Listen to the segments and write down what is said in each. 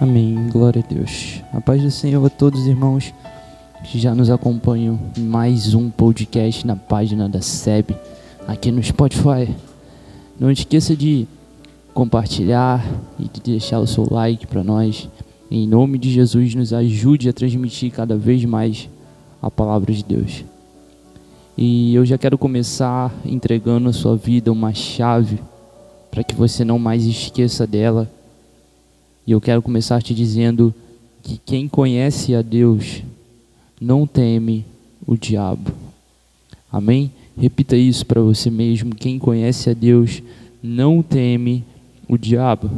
Amém. Glória a Deus. A paz do Senhor a todos os irmãos que já nos acompanham em mais um podcast na página da SEB, aqui no Spotify. Não esqueça de compartilhar e de deixar o seu like para nós. Em nome de Jesus, nos ajude a transmitir cada vez mais a palavra de Deus. E eu já quero começar entregando a sua vida uma chave para que você não mais esqueça dela e eu quero começar te dizendo que quem conhece a Deus não teme o diabo. Amém? Repita isso para você mesmo. Quem conhece a Deus não teme o diabo.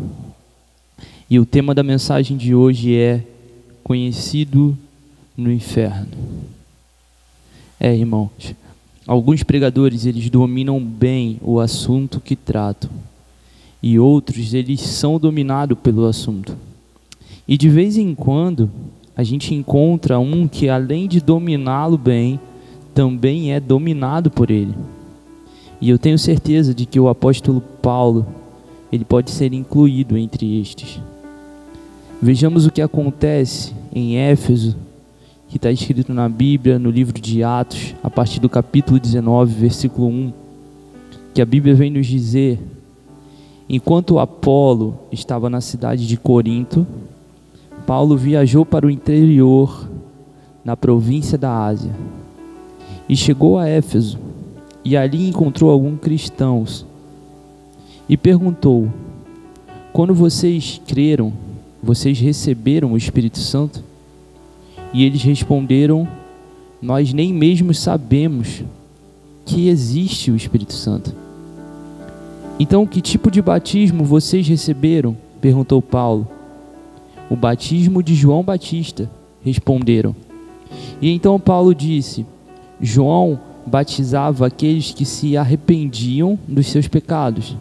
E o tema da mensagem de hoje é conhecido no inferno. É, irmãos, alguns pregadores eles dominam bem o assunto que tratam e outros eles são dominados pelo assunto. E de vez em quando a gente encontra um que além de dominá-lo bem, também é dominado por ele. E eu tenho certeza de que o apóstolo Paulo, ele pode ser incluído entre estes. Vejamos o que acontece em Éfeso, que está escrito na Bíblia, no livro de Atos, a partir do capítulo 19, versículo 1, que a Bíblia vem nos dizer Enquanto Apolo estava na cidade de Corinto, Paulo viajou para o interior, na província da Ásia, e chegou a Éfeso, e ali encontrou alguns cristãos, e perguntou: Quando vocês creram, vocês receberam o Espírito Santo? E eles responderam: Nós nem mesmo sabemos que existe o Espírito Santo. Então, que tipo de batismo vocês receberam? perguntou Paulo. O batismo de João Batista, responderam. E então Paulo disse: João batizava aqueles que se arrependiam dos seus pecados.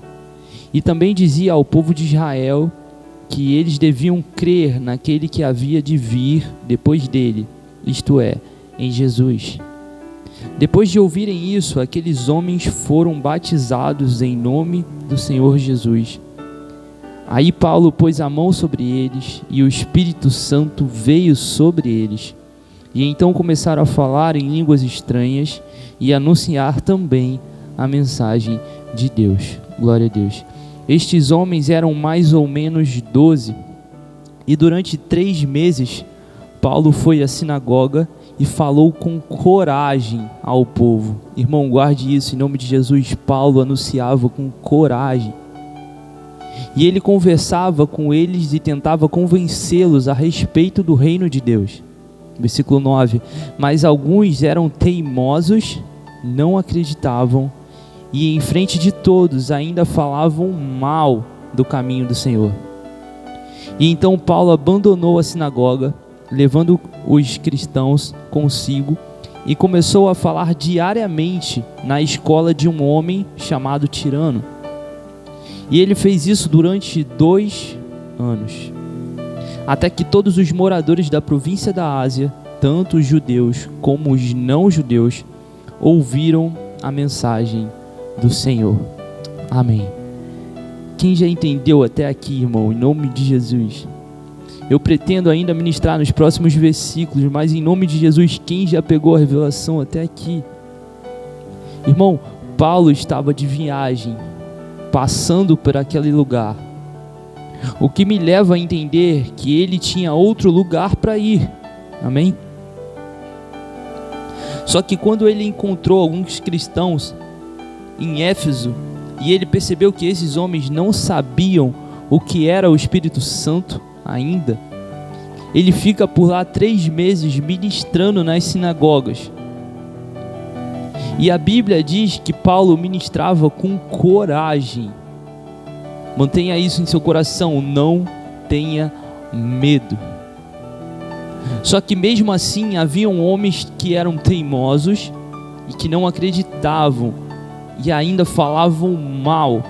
E também dizia ao povo de Israel que eles deviam crer naquele que havia de vir depois dele, isto é, em Jesus. Depois de ouvirem isso, aqueles homens foram batizados em nome do Senhor Jesus. Aí Paulo pôs a mão sobre eles e o Espírito Santo veio sobre eles. E então começaram a falar em línguas estranhas e anunciar também a mensagem de Deus. Glória a Deus. Estes homens eram mais ou menos doze. E durante três meses, Paulo foi à sinagoga e falou com coragem ao povo. Irmão, guarde isso em nome de Jesus. Paulo anunciava com coragem. E ele conversava com eles e tentava convencê-los a respeito do reino de Deus. Versículo 9: Mas alguns eram teimosos, não acreditavam e em frente de todos ainda falavam mal do caminho do Senhor. E então Paulo abandonou a sinagoga levando os cristãos consigo e começou a falar diariamente na escola de um homem chamado Tirano. E ele fez isso durante dois anos, até que todos os moradores da província da Ásia, tanto os judeus como os não-judeus, ouviram a mensagem do Senhor. Amém. Quem já entendeu até aqui, irmão, em nome de Jesus? Eu pretendo ainda ministrar nos próximos versículos, mas em nome de Jesus, quem já pegou a revelação até aqui? Irmão, Paulo estava de viagem, passando por aquele lugar. O que me leva a entender que ele tinha outro lugar para ir. Amém? Só que quando ele encontrou alguns cristãos em Éfeso, e ele percebeu que esses homens não sabiam o que era o Espírito Santo, ainda, ele fica por lá três meses ministrando nas sinagogas. E a Bíblia diz que Paulo ministrava com coragem. Mantenha isso em seu coração, não tenha medo. Só que mesmo assim haviam homens que eram teimosos e que não acreditavam e ainda falavam mal.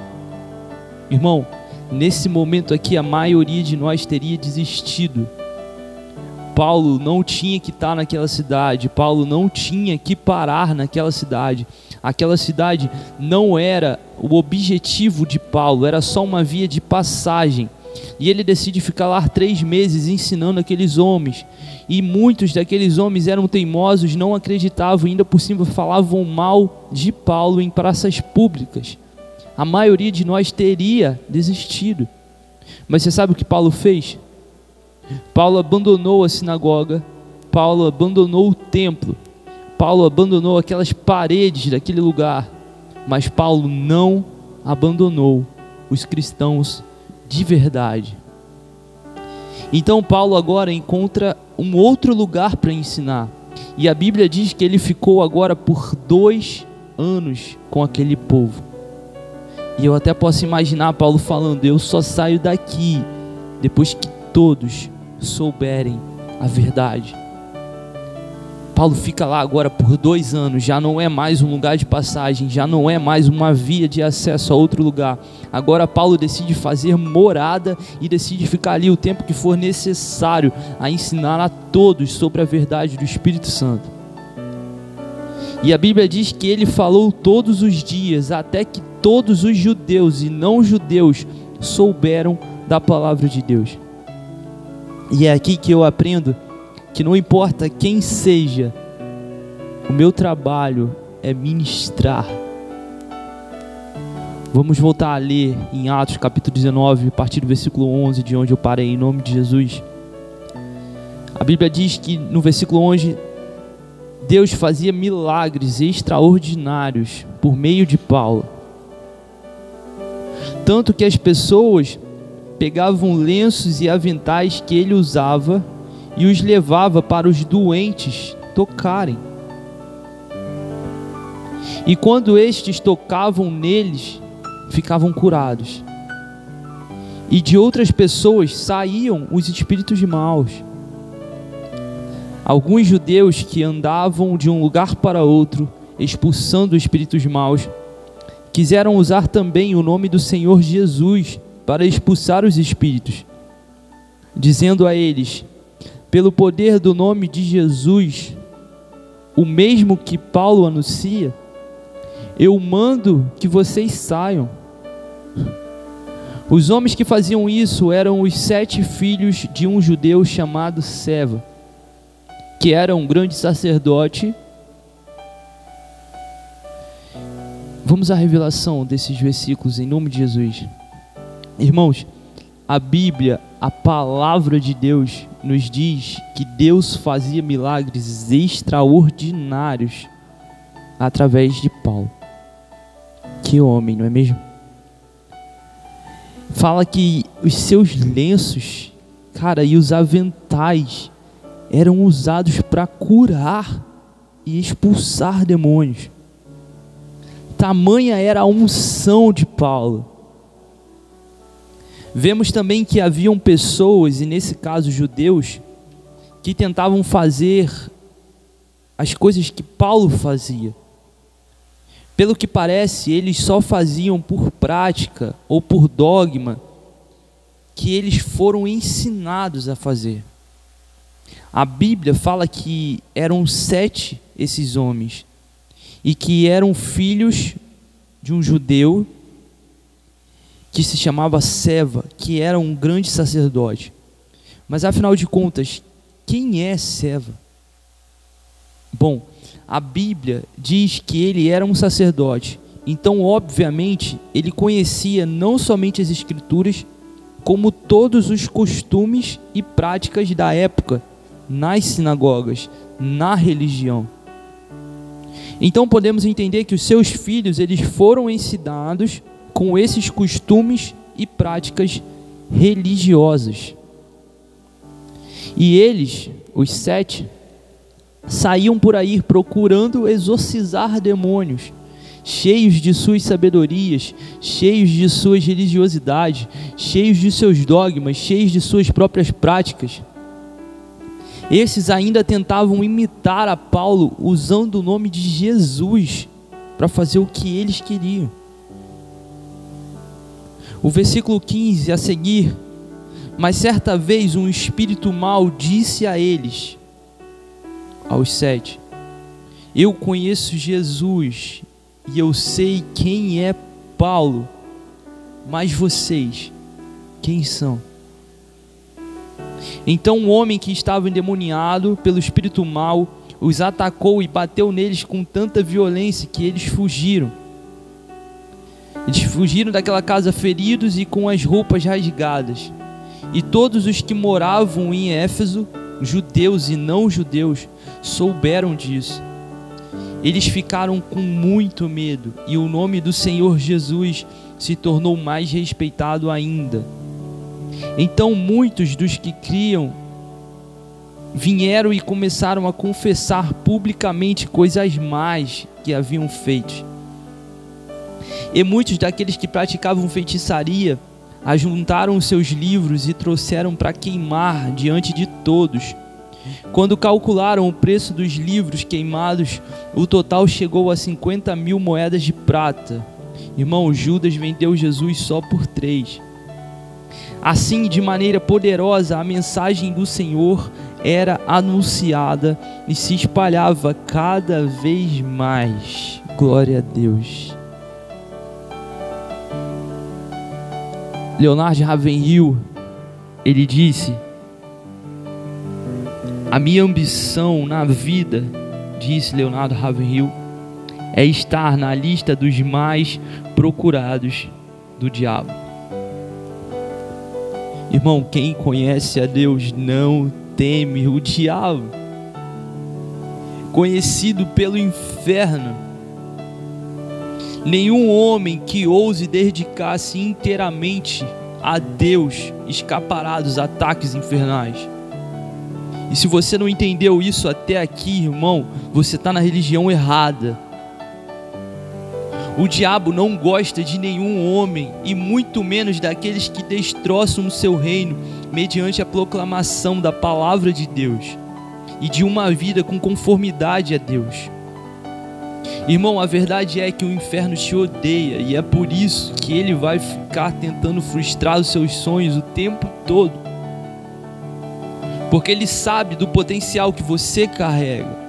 Irmão, Nesse momento aqui, a maioria de nós teria desistido. Paulo não tinha que estar naquela cidade, Paulo não tinha que parar naquela cidade. Aquela cidade não era o objetivo de Paulo, era só uma via de passagem. E ele decide ficar lá três meses ensinando aqueles homens. E muitos daqueles homens eram teimosos, não acreditavam, ainda por cima falavam mal de Paulo em praças públicas. A maioria de nós teria desistido. Mas você sabe o que Paulo fez? Paulo abandonou a sinagoga, Paulo abandonou o templo, Paulo abandonou aquelas paredes daquele lugar, mas Paulo não abandonou os cristãos de verdade. Então Paulo agora encontra um outro lugar para ensinar. E a Bíblia diz que ele ficou agora por dois anos com aquele povo. E eu até posso imaginar Paulo falando: Eu só saio daqui depois que todos souberem a verdade. Paulo fica lá agora por dois anos, já não é mais um lugar de passagem, já não é mais uma via de acesso a outro lugar. Agora Paulo decide fazer morada e decide ficar ali o tempo que for necessário a ensinar a todos sobre a verdade do Espírito Santo. E a Bíblia diz que ele falou todos os dias, até que todos os judeus e não judeus souberam da palavra de Deus. E é aqui que eu aprendo que não importa quem seja, o meu trabalho é ministrar. Vamos voltar a ler em Atos capítulo 19, a partir do versículo 11, de onde eu parei, em nome de Jesus. A Bíblia diz que no versículo 11, Deus fazia milagres extraordinários por meio de Paulo. Tanto que as pessoas pegavam lenços e aventais que ele usava e os levava para os doentes tocarem. E quando estes tocavam neles, ficavam curados. E de outras pessoas saíam os espíritos maus. Alguns judeus que andavam de um lugar para outro, expulsando espíritos maus, quiseram usar também o nome do Senhor Jesus para expulsar os espíritos, dizendo a eles: pelo poder do nome de Jesus, o mesmo que Paulo anuncia, eu mando que vocês saiam. Os homens que faziam isso eram os sete filhos de um judeu chamado Seva, que era um grande sacerdote. Vamos à revelação desses versículos em nome de Jesus. Irmãos, a Bíblia, a palavra de Deus, nos diz que Deus fazia milagres extraordinários através de Paulo. Que homem, não é mesmo? Fala que os seus lenços, cara, e os aventais eram usados para curar e expulsar demônios. Tamanha era a unção de Paulo Vemos também que haviam pessoas, e nesse caso judeus, que tentavam fazer as coisas que Paulo fazia. Pelo que parece, eles só faziam por prática ou por dogma que eles foram ensinados a fazer. A Bíblia fala que eram sete esses homens e que eram filhos de um judeu que se chamava Seva, que era um grande sacerdote. Mas afinal de contas, quem é Seva? Bom, a Bíblia diz que ele era um sacerdote. Então, obviamente, ele conhecia não somente as escrituras, como todos os costumes e práticas da época nas sinagogas, na religião. Então podemos entender que os seus filhos eles foram ensinados com esses costumes e práticas religiosas. E eles, os sete, saíam por aí procurando exorcizar demônios, cheios de suas sabedorias, cheios de suas religiosidades, cheios de seus dogmas, cheios de suas próprias práticas. Esses ainda tentavam imitar a Paulo usando o nome de Jesus para fazer o que eles queriam. O versículo 15 a seguir. Mas certa vez um espírito mau disse a eles, aos sete: Eu conheço Jesus e eu sei quem é Paulo, mas vocês, quem são? Então um homem que estava endemoniado pelo espírito mau os atacou e bateu neles com tanta violência que eles fugiram. Eles fugiram daquela casa feridos e com as roupas rasgadas. E todos os que moravam em Éfeso, judeus e não judeus, souberam disso. Eles ficaram com muito medo e o nome do Senhor Jesus se tornou mais respeitado ainda. Então muitos dos que criam vieram e começaram a confessar publicamente coisas más que haviam feito. E muitos daqueles que praticavam feitiçaria ajuntaram seus livros e trouxeram para queimar diante de todos. Quando calcularam o preço dos livros queimados, o total chegou a 50 mil moedas de prata. Irmão, Judas vendeu Jesus só por três. Assim, de maneira poderosa, a mensagem do Senhor era anunciada e se espalhava cada vez mais. Glória a Deus. Leonardo Ravenhill, ele disse: A minha ambição na vida, disse Leonardo Ravenhill, é estar na lista dos mais procurados do diabo. Irmão, quem conhece a Deus não teme o diabo, conhecido pelo inferno. Nenhum homem que ouse dedicar-se inteiramente a Deus escapará dos ataques infernais. E se você não entendeu isso até aqui, irmão, você está na religião errada. O diabo não gosta de nenhum homem e muito menos daqueles que destroçam o seu reino mediante a proclamação da palavra de Deus e de uma vida com conformidade a Deus. Irmão, a verdade é que o inferno te odeia e é por isso que ele vai ficar tentando frustrar os seus sonhos o tempo todo. Porque ele sabe do potencial que você carrega.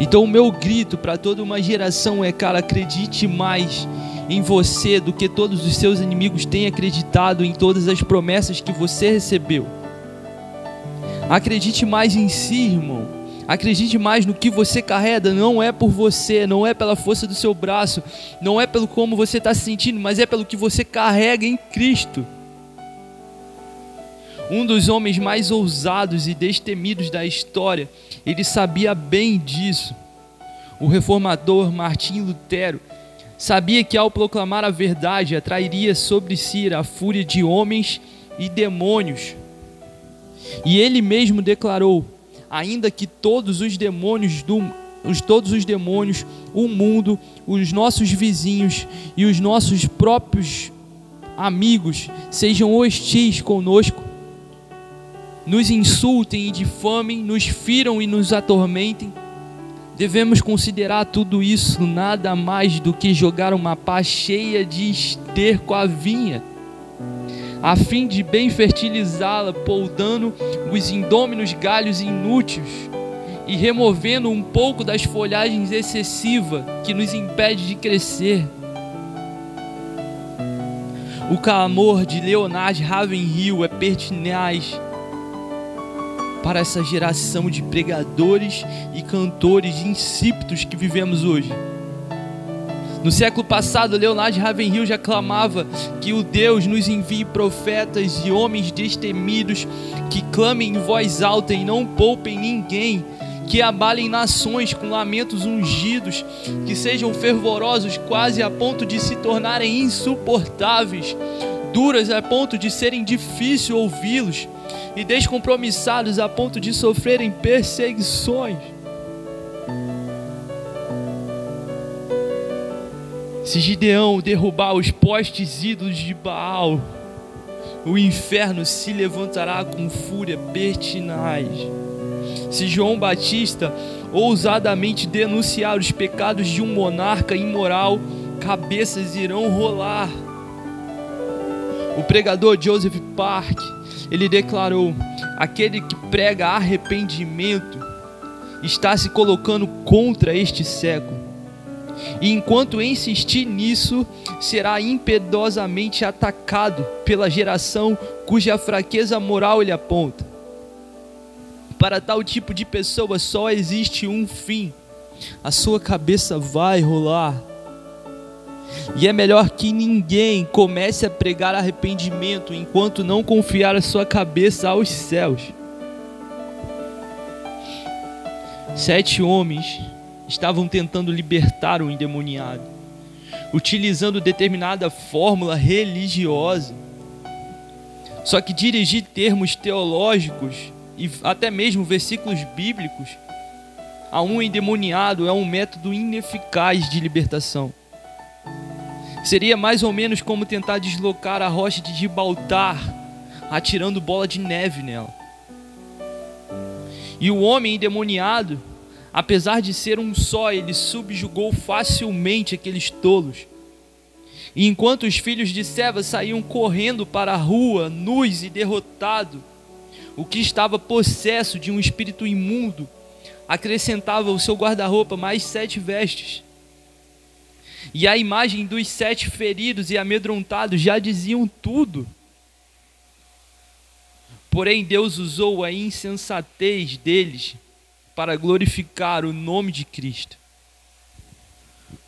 Então, o meu grito para toda uma geração é: cara, acredite mais em você do que todos os seus inimigos têm acreditado em todas as promessas que você recebeu. Acredite mais em si, irmão. Acredite mais no que você carrega. Não é por você, não é pela força do seu braço, não é pelo como você está se sentindo, mas é pelo que você carrega em Cristo. Um dos homens mais ousados e destemidos da história, ele sabia bem disso. O reformador Martim Lutero sabia que ao proclamar a verdade atrairia sobre si a fúria de homens e demônios. E ele mesmo declarou: ainda que todos os demônios do os, todos os demônios, o mundo, os nossos vizinhos e os nossos próprios amigos sejam hostis conosco, nos insultem e difamem, nos firam e nos atormentem, Devemos considerar tudo isso nada mais do que jogar uma pá cheia de esterco à vinha, a fim de bem fertilizá-la, poldando os indôminos galhos inúteis e removendo um pouco das folhagens excessivas que nos impede de crescer. O clamor de Leonard Ravenhill é pertinaz para essa geração de pregadores e cantores insípidos que vivemos hoje. No século passado, Leonardo Ravenhill já clamava que o Deus nos envie profetas e homens destemidos que clamem em voz alta e não poupem ninguém, que abalem nações com lamentos ungidos, que sejam fervorosos quase a ponto de se tornarem insuportáveis, duras a ponto de serem difícil ouvi-los e descompromissados a ponto de sofrerem perseguições. Se Gideão derrubar os postes ídolos de Baal, o inferno se levantará com fúria pertinaz. Se João Batista ousadamente denunciar os pecados de um monarca imoral, cabeças irão rolar. O pregador Joseph Park ele declarou: aquele que prega arrependimento está se colocando contra este século. E enquanto insistir nisso, será impiedosamente atacado pela geração cuja fraqueza moral ele aponta. Para tal tipo de pessoa só existe um fim: a sua cabeça vai rolar. E é melhor que ninguém comece a pregar arrependimento enquanto não confiar a sua cabeça aos céus. Sete homens estavam tentando libertar o endemoniado, utilizando determinada fórmula religiosa. Só que dirigir termos teológicos e até mesmo versículos bíblicos a um endemoniado é um método ineficaz de libertação. Seria mais ou menos como tentar deslocar a rocha de Gibraltar, atirando bola de neve nela. E o homem endemoniado Apesar de ser um só, ele subjugou facilmente aqueles tolos. E enquanto os filhos de Seva saíam correndo para a rua, nus e derrotados, o que estava possesso de um espírito imundo acrescentava ao seu guarda-roupa mais sete vestes. E a imagem dos sete feridos e amedrontados já diziam tudo. Porém, Deus usou a insensatez deles para glorificar o nome de Cristo.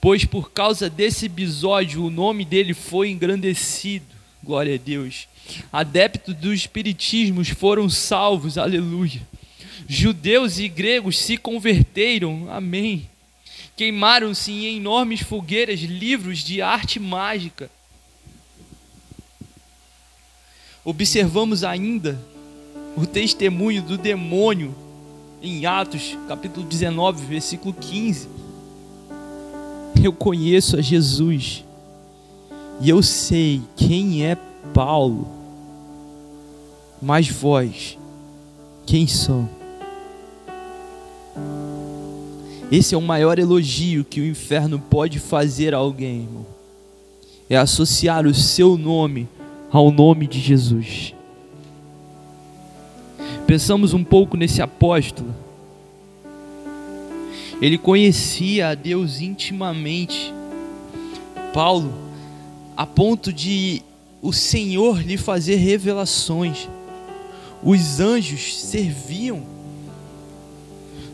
Pois por causa desse episódio o nome dele foi engrandecido. Glória a Deus. Adeptos do espiritismo foram salvos. Aleluia. Judeus e gregos se converteram. Amém. Queimaram-se em enormes fogueiras livros de arte mágica. Observamos ainda o testemunho do demônio em Atos, capítulo 19, versículo 15. Eu conheço a Jesus e eu sei quem é Paulo, mas vós, quem são? Esse é o maior elogio que o inferno pode fazer a alguém, irmão. É associar o seu nome ao nome de Jesus. Pensamos um pouco nesse apóstolo. Ele conhecia a Deus intimamente. Paulo, a ponto de o Senhor lhe fazer revelações. Os anjos serviam.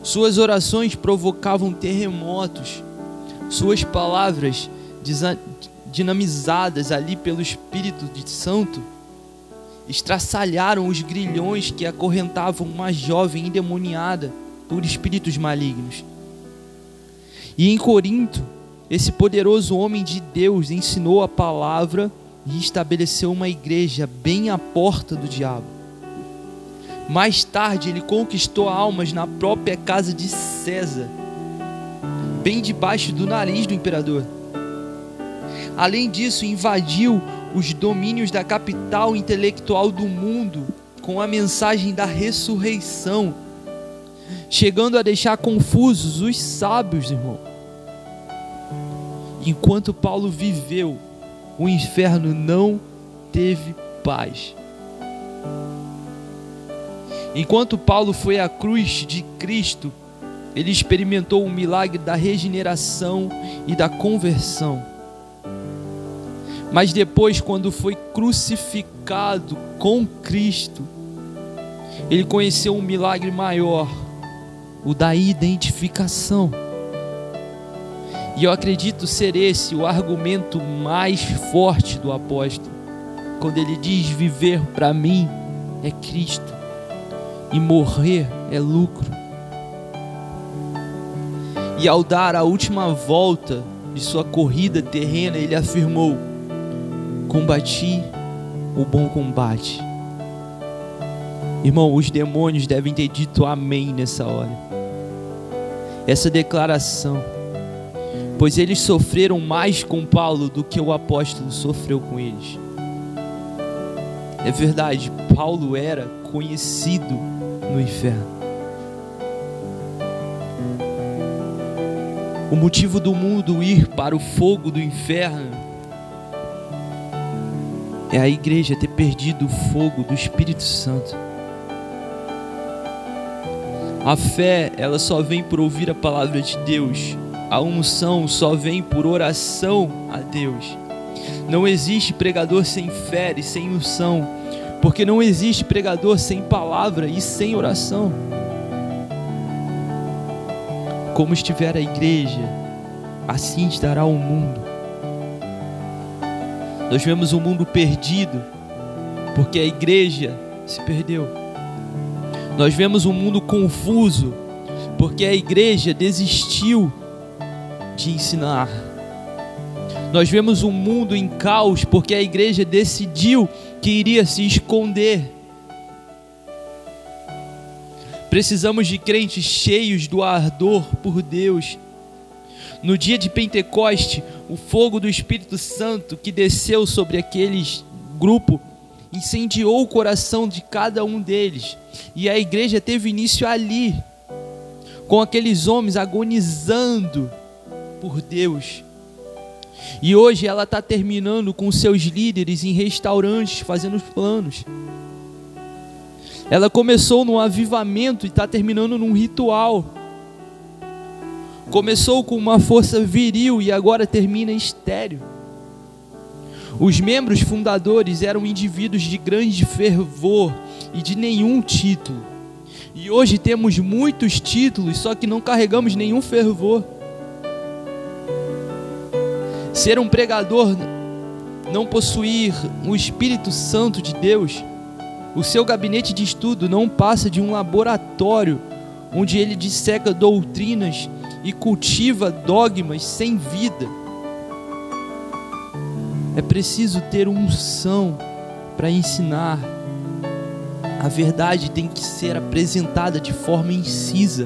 Suas orações provocavam terremotos. Suas palavras dinamizadas ali pelo Espírito de Santo estraçalharam os grilhões que acorrentavam uma jovem endemoniada por espíritos malignos. E em Corinto, esse poderoso homem de Deus ensinou a palavra e estabeleceu uma igreja bem à porta do diabo. Mais tarde, ele conquistou almas na própria casa de César, bem debaixo do nariz do imperador. Além disso, invadiu os domínios da capital intelectual do mundo com a mensagem da ressurreição, chegando a deixar confusos os sábios, irmão. Enquanto Paulo viveu, o inferno não teve paz. Enquanto Paulo foi à cruz de Cristo, ele experimentou o milagre da regeneração e da conversão. Mas depois, quando foi crucificado com Cristo, ele conheceu um milagre maior, o da identificação. E eu acredito ser esse o argumento mais forte do apóstolo, quando ele diz: viver para mim é Cristo e morrer é lucro. E ao dar a última volta de sua corrida terrena, ele afirmou: Combati o bom combate. Irmão, os demônios devem ter dito amém nessa hora. Essa declaração. Pois eles sofreram mais com Paulo do que o apóstolo sofreu com eles. É verdade, Paulo era conhecido no inferno. O motivo do mundo ir para o fogo do inferno é a igreja ter perdido o fogo do Espírito Santo. A fé, ela só vem por ouvir a palavra de Deus a unção só vem por oração a Deus. Não existe pregador sem fé e sem unção, porque não existe pregador sem palavra e sem oração. Como estiver a igreja, assim estará o mundo. Nós vemos um mundo perdido, porque a igreja se perdeu. Nós vemos um mundo confuso, porque a igreja desistiu de ensinar. Nós vemos um mundo em caos, porque a igreja decidiu que iria se esconder. Precisamos de crentes cheios do ardor por Deus. No dia de Pentecoste, o fogo do Espírito Santo que desceu sobre aqueles grupo incendiou o coração de cada um deles. E a igreja teve início ali, com aqueles homens agonizando por Deus. E hoje ela está terminando com seus líderes em restaurantes, fazendo os planos. Ela começou num avivamento e está terminando num ritual. Começou com uma força viril e agora termina estéreo. Os membros fundadores eram indivíduos de grande fervor e de nenhum título. E hoje temos muitos títulos, só que não carregamos nenhum fervor. Ser um pregador, não possuir o Espírito Santo de Deus, o seu gabinete de estudo não passa de um laboratório onde ele disseca doutrinas e cultiva dogmas sem vida. É preciso ter unção para ensinar. A verdade tem que ser apresentada de forma incisa.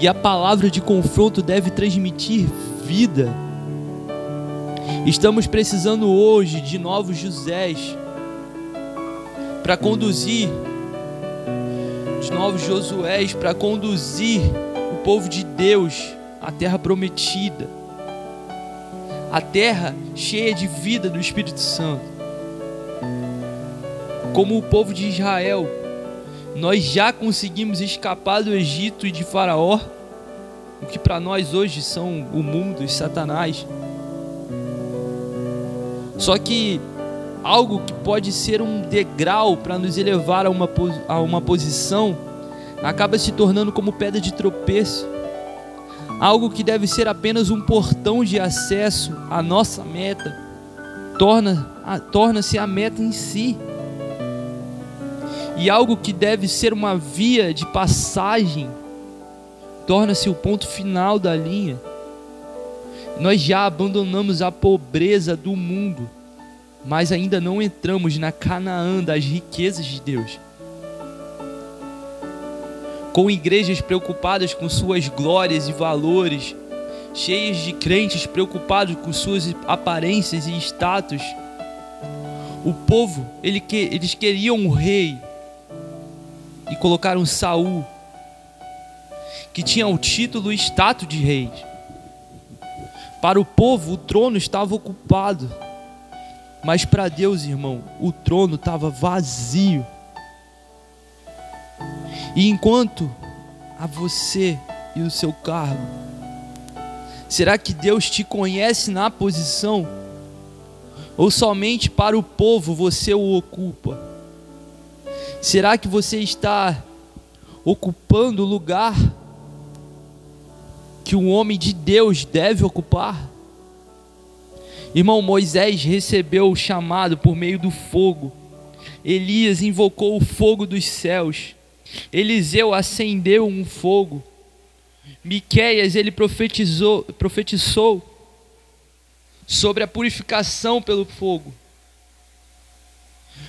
E a palavra de confronto deve transmitir vida. Estamos precisando hoje de novos Josés para conduzir, de novos Josués para conduzir o povo de Deus à terra prometida, a terra cheia de vida do Espírito Santo. Como o povo de Israel, nós já conseguimos escapar do Egito e de Faraó, o que para nós hoje são o mundo e Satanás. Só que algo que pode ser um degrau para nos elevar a uma, a uma posição acaba se tornando como pedra de tropeço. Algo que deve ser apenas um portão de acesso à nossa meta, torna-se torna a meta em si. E algo que deve ser uma via de passagem, torna-se o ponto final da linha. Nós já abandonamos a pobreza do mundo, mas ainda não entramos na Canaã das riquezas de Deus. Com igrejas preocupadas com suas glórias e valores, cheias de crentes preocupados com suas aparências e status, o povo, ele eles queriam um rei e colocaram Saul, que tinha o título e status de rei. Para o povo, o trono estava ocupado. Mas para Deus, irmão, o trono estava vazio. E enquanto a você e o seu cargo, será que Deus te conhece na posição? Ou somente para o povo você o ocupa? Será que você está ocupando o lugar que um homem de Deus deve ocupar. Irmão, Moisés recebeu o chamado por meio do fogo. Elias invocou o fogo dos céus. Eliseu acendeu um fogo. Miqueias ele profetizou, profetizou sobre a purificação pelo fogo.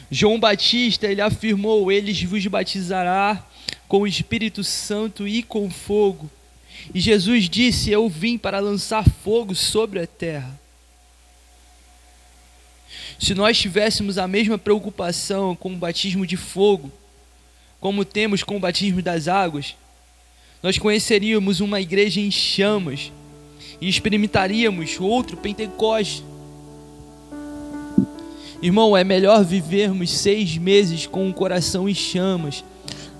João Batista ele afirmou: Eles vos batizará com o Espírito Santo e com fogo. E Jesus disse: Eu vim para lançar fogo sobre a terra. Se nós tivéssemos a mesma preocupação com o batismo de fogo, como temos com o batismo das águas, nós conheceríamos uma igreja em chamas e experimentaríamos outro Pentecoste. Irmão, é melhor vivermos seis meses com o coração em chamas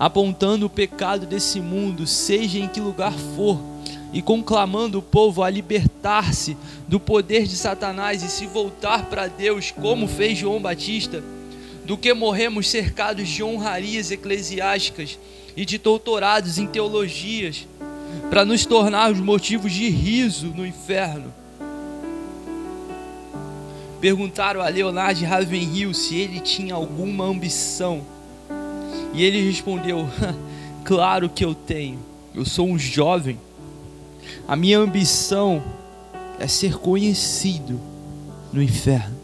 apontando o pecado desse mundo, seja em que lugar for, e conclamando o povo a libertar-se do poder de Satanás e se voltar para Deus, como fez João Batista, do que morrermos cercados de honrarias eclesiásticas e de doutorados em teologias, para nos tornarmos motivos de riso no inferno. Perguntaram a Leonard Ravenhill se ele tinha alguma ambição. E ele respondeu: Claro que eu tenho. Eu sou um jovem. A minha ambição é ser conhecido no inferno.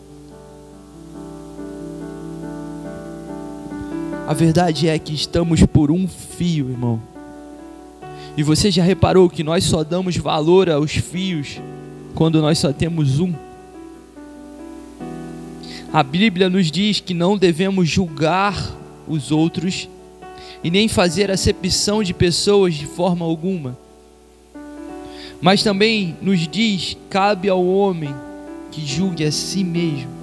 A verdade é que estamos por um fio, irmão. E você já reparou que nós só damos valor aos fios quando nós só temos um? A Bíblia nos diz que não devemos julgar os outros e nem fazer acepção de pessoas de forma alguma. Mas também nos diz: cabe ao homem que julgue a si mesmo.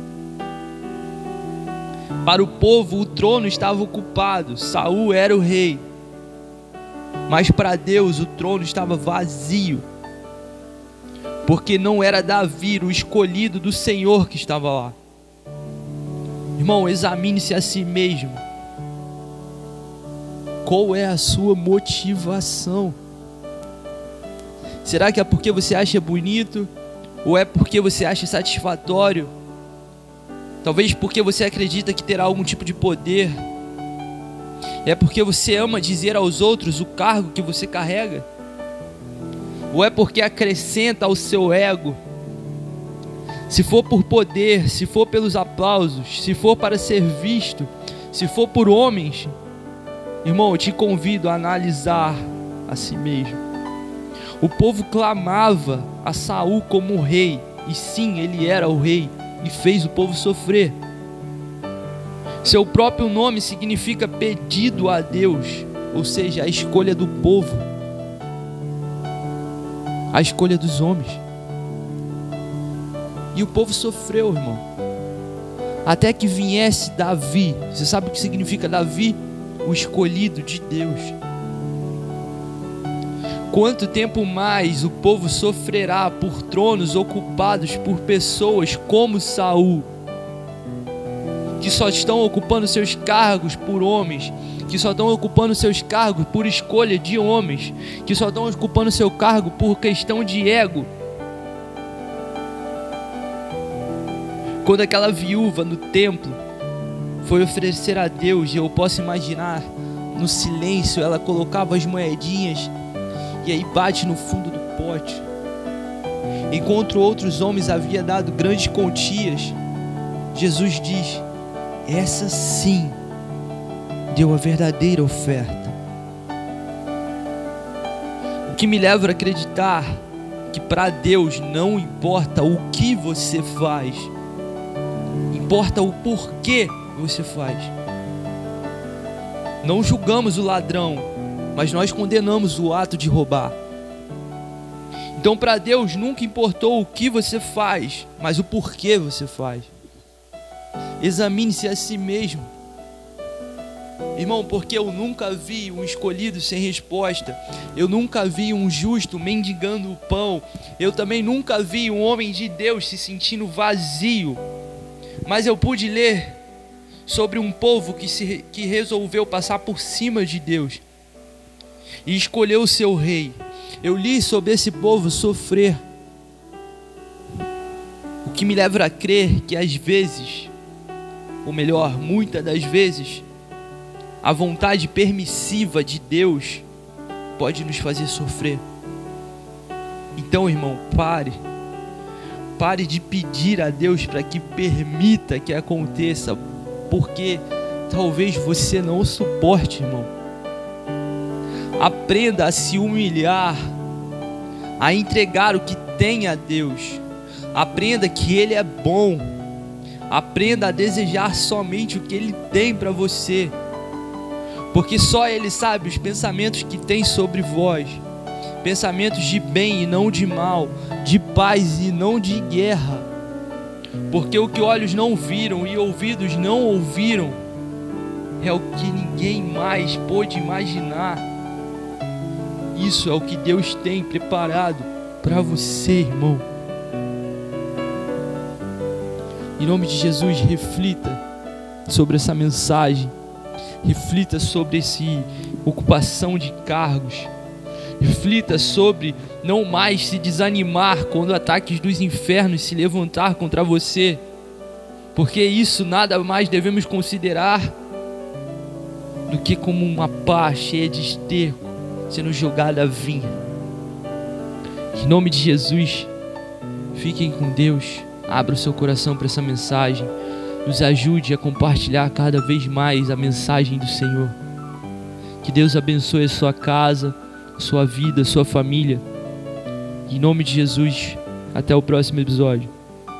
Para o povo, o trono estava ocupado, Saul era o rei. Mas para Deus, o trono estava vazio. Porque não era Davi, o escolhido do Senhor, que estava lá. Irmão, examine-se a si mesmo. Qual é a sua motivação? Será que é porque você acha bonito? Ou é porque você acha satisfatório? Talvez porque você acredita que terá algum tipo de poder. É porque você ama dizer aos outros o cargo que você carrega? Ou é porque acrescenta ao seu ego? se for por poder, se for pelos aplausos, se for para ser visto, se for por homens, irmão, eu te convido a analisar a si mesmo. O povo clamava a Saul como rei, e sim, ele era o rei e fez o povo sofrer. Seu próprio nome significa pedido a Deus, ou seja, a escolha do povo, a escolha dos homens. E o povo sofreu, irmão. Até que viesse Davi. Você sabe o que significa Davi? O escolhido de Deus. Quanto tempo mais o povo sofrerá por tronos ocupados por pessoas como Saul, que só estão ocupando seus cargos por homens, que só estão ocupando seus cargos por escolha de homens, que só estão ocupando seu cargo por questão de ego, Quando aquela viúva no templo foi oferecer a Deus, eu posso imaginar no silêncio ela colocava as moedinhas e aí bate no fundo do pote. Enquanto outros homens havia dado grandes quantias, Jesus diz: essa sim deu a verdadeira oferta. O que me leva a acreditar que para Deus não importa o que você faz, importa o porquê você faz. Não julgamos o ladrão, mas nós condenamos o ato de roubar. Então, para Deus nunca importou o que você faz, mas o porquê você faz. Examine-se a si mesmo. Irmão, porque eu nunca vi um escolhido sem resposta, eu nunca vi um justo mendigando o pão, eu também nunca vi um homem de Deus se sentindo vazio mas eu pude ler sobre um povo que, se, que resolveu passar por cima de Deus e escolheu o seu rei. Eu li sobre esse povo sofrer. O que me leva a crer que às vezes, ou melhor, muitas das vezes, a vontade permissiva de Deus pode nos fazer sofrer. Então, irmão, pare Pare de pedir a Deus para que permita que aconteça, porque talvez você não suporte, irmão. Aprenda a se humilhar, a entregar o que tem a Deus. Aprenda que Ele é bom. Aprenda a desejar somente o que Ele tem para você, porque só Ele sabe os pensamentos que tem sobre vós pensamentos de bem e não de mal, de paz e não de guerra. Porque o que olhos não viram e ouvidos não ouviram é o que ninguém mais pôde imaginar. Isso é o que Deus tem preparado para você, irmão. Em nome de Jesus, reflita sobre essa mensagem. Reflita sobre esse ocupação de cargos. Reflita sobre não mais se desanimar quando ataques dos infernos se levantar contra você. Porque isso nada mais devemos considerar do que como uma pá cheia de esterco sendo jogada a vinha. Em nome de Jesus, fiquem com Deus. Abra o seu coração para essa mensagem. Nos ajude a compartilhar cada vez mais a mensagem do Senhor. Que Deus abençoe a sua casa, sua vida, sua família. Em nome de Jesus, até o próximo episódio.